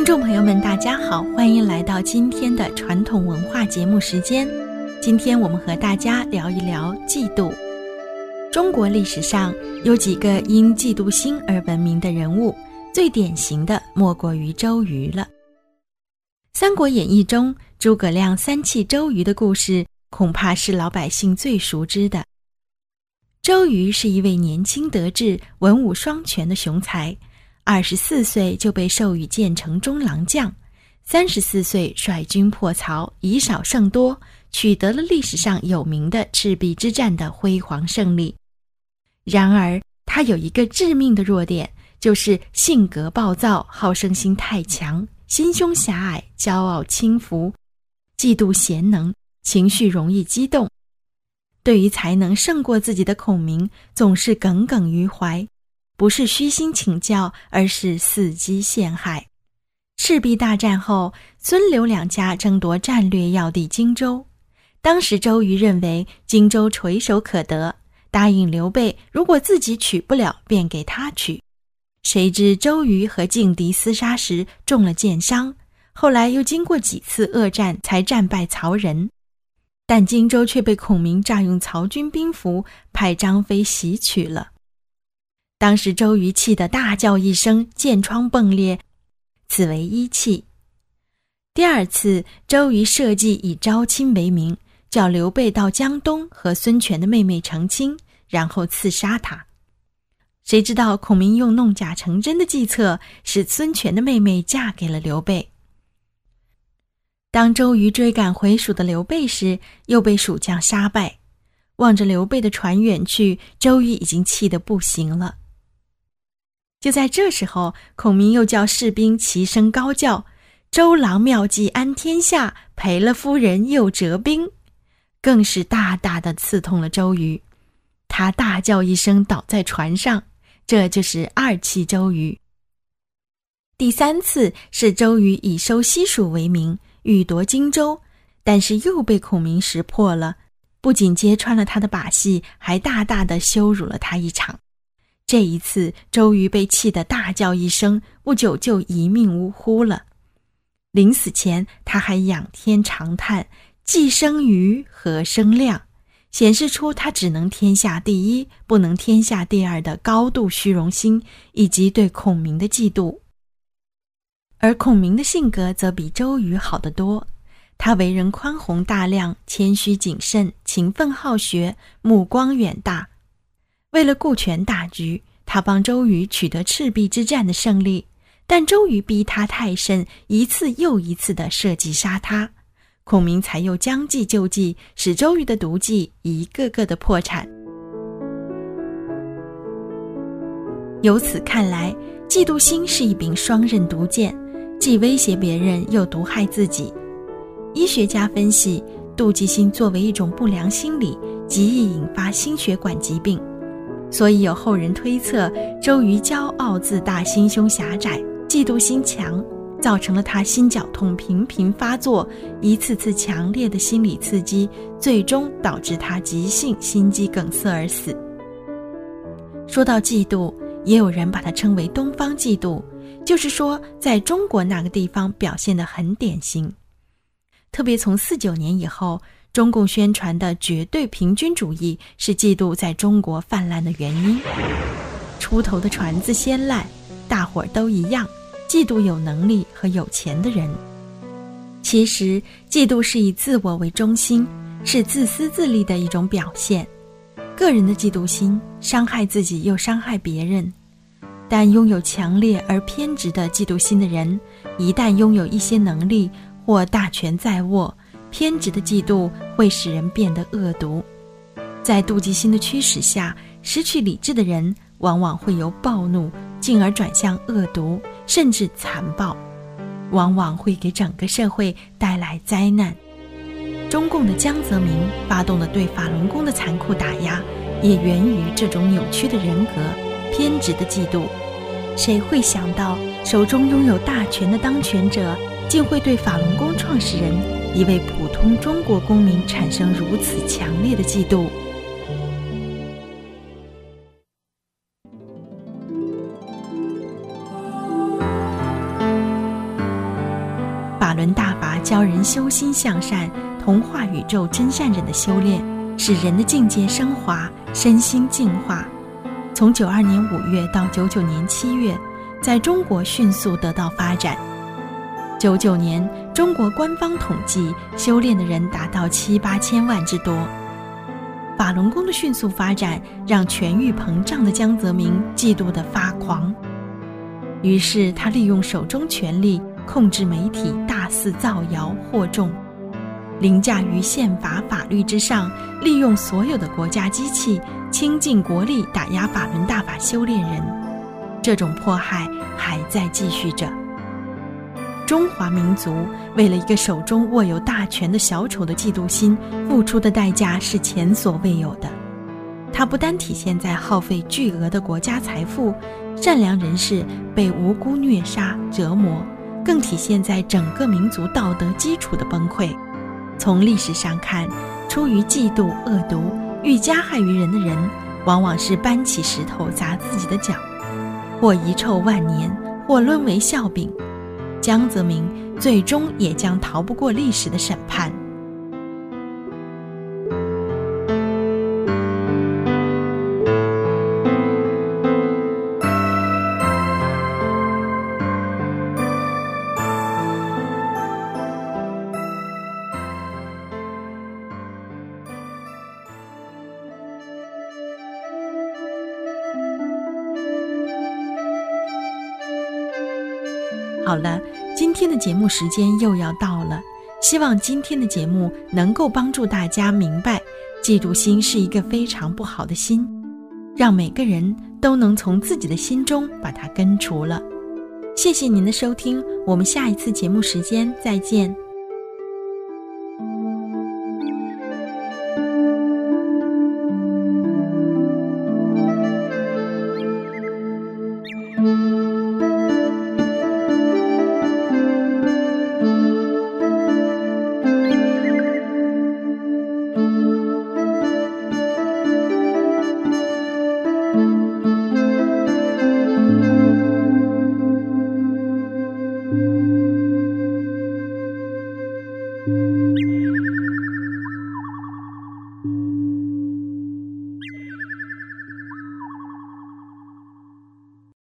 听众朋友们，大家好，欢迎来到今天的传统文化节目时间。今天我们和大家聊一聊嫉妒。中国历史上有几个因嫉妒心而闻名的人物，最典型的莫过于周瑜了。《三国演义》中诸葛亮三气周瑜的故事，恐怕是老百姓最熟知的。周瑜是一位年轻得志、文武双全的雄才。二十四岁就被授予建成中郎将，三十四岁率军破曹，以少胜多，取得了历史上有名的赤壁之战的辉煌胜利。然而，他有一个致命的弱点，就是性格暴躁、好胜心太强、心胸狭隘、骄傲轻浮、嫉妒贤能、情绪容易激动。对于才能胜过自己的孔明，总是耿耿于怀。不是虚心请教，而是伺机陷害。赤壁大战后，孙刘两家争夺战略要地荆州。当时周瑜认为荆州垂手可得，答应刘备，如果自己取不了，便给他取。谁知周瑜和劲敌厮杀时中了箭伤，后来又经过几次恶战，才战败曹仁。但荆州却被孔明诈用曹军兵符，派张飞袭取了。当时周瑜气得大叫一声，箭疮迸裂，此为一气。第二次，周瑜设计以招亲为名，叫刘备到江东和孙权的妹妹成亲，然后刺杀他。谁知道孔明用弄假成真的计策，使孙权的妹妹嫁给了刘备。当周瑜追赶回蜀的刘备时，又被蜀将杀败。望着刘备的船远去，周瑜已经气得不行了。就在这时候，孔明又叫士兵齐声高叫：“周郎妙计安天下，赔了夫人又折兵。”更是大大的刺痛了周瑜，他大叫一声倒在船上。这就是二气周瑜。第三次是周瑜以收西蜀为名，欲夺荆州，但是又被孔明识破了，不仅揭穿了他的把戏，还大大的羞辱了他一场。这一次，周瑜被气得大叫一声，不久就一命呜呼了。临死前，他还仰天长叹：“既生瑜，何生亮？”显示出他只能天下第一，不能天下第二的高度虚荣心以及对孔明的嫉妒。而孔明的性格则比周瑜好得多，他为人宽宏大量、谦虚谨慎、勤奋好学、目光远大。为了顾全大局，他帮周瑜取得赤壁之战的胜利，但周瑜逼他太甚，一次又一次的设计杀他，孔明才又将计就计，使周瑜的毒计一个个的破产。由此看来，嫉妒心是一柄双刃毒剑，既威胁别人，又毒害自己。医学家分析，妒忌心作为一种不良心理，极易引发心血管疾病。所以有后人推测，周瑜骄傲自大、心胸狭窄、嫉妒心强，造成了他心绞痛频频发作，一次次强烈的心理刺激，最终导致他急性心肌梗塞而死。说到嫉妒，也有人把它称为“东方嫉妒”，就是说在中国那个地方表现得很典型，特别从四九年以后。中共宣传的绝对平均主义是嫉妒在中国泛滥的原因。出头的船子先烂，大伙儿都一样，嫉妒有能力和有钱的人。其实，嫉妒是以自我为中心，是自私自利的一种表现。个人的嫉妒心伤害自己又伤害别人，但拥有强烈而偏执的嫉妒心的人，一旦拥有一些能力或大权在握。偏执的嫉妒会使人变得恶毒，在妒忌心的驱使下，失去理智的人往往会由暴怒进而转向恶毒，甚至残暴，往往会给整个社会带来灾难。中共的江泽民发动的对法轮功的残酷打压，也源于这种扭曲的人格、偏执的嫉妒。谁会想到，手中拥有大权的当权者，竟会对法轮功创始人？一位普通中国公民产生如此强烈的嫉妒。法轮大法教人修心向善、同化宇宙真善人的修炼，使人的境界升华、身心净化。从九二年五月到九九年七月，在中国迅速得到发展。九九年，中国官方统计修炼的人达到七八千万之多。法轮功的迅速发展，让权欲膨胀的江泽民嫉妒得发狂。于是，他利用手中权力控制媒体，大肆造谣惑众，凌驾于宪法法律之上，利用所有的国家机器倾尽国力打压法轮大法修炼人。这种迫害还在继续着。中华民族为了一个手中握有大权的小丑的嫉妒心，付出的代价是前所未有的。它不单体现在耗费巨额的国家财富。善良人士被无辜虐杀折磨，更体现在整个民族道德基础的崩溃。从历史上看，出于嫉妒、恶毒、欲加害于人的人，往往是搬起石头砸自己的脚，或遗臭万年，或沦为笑柄。江泽民最终也将逃不过历史的审判。好了，今天的节目时间又要到了。希望今天的节目能够帮助大家明白，嫉妒心是一个非常不好的心，让每个人都能从自己的心中把它根除了。谢谢您的收听，我们下一次节目时间再见。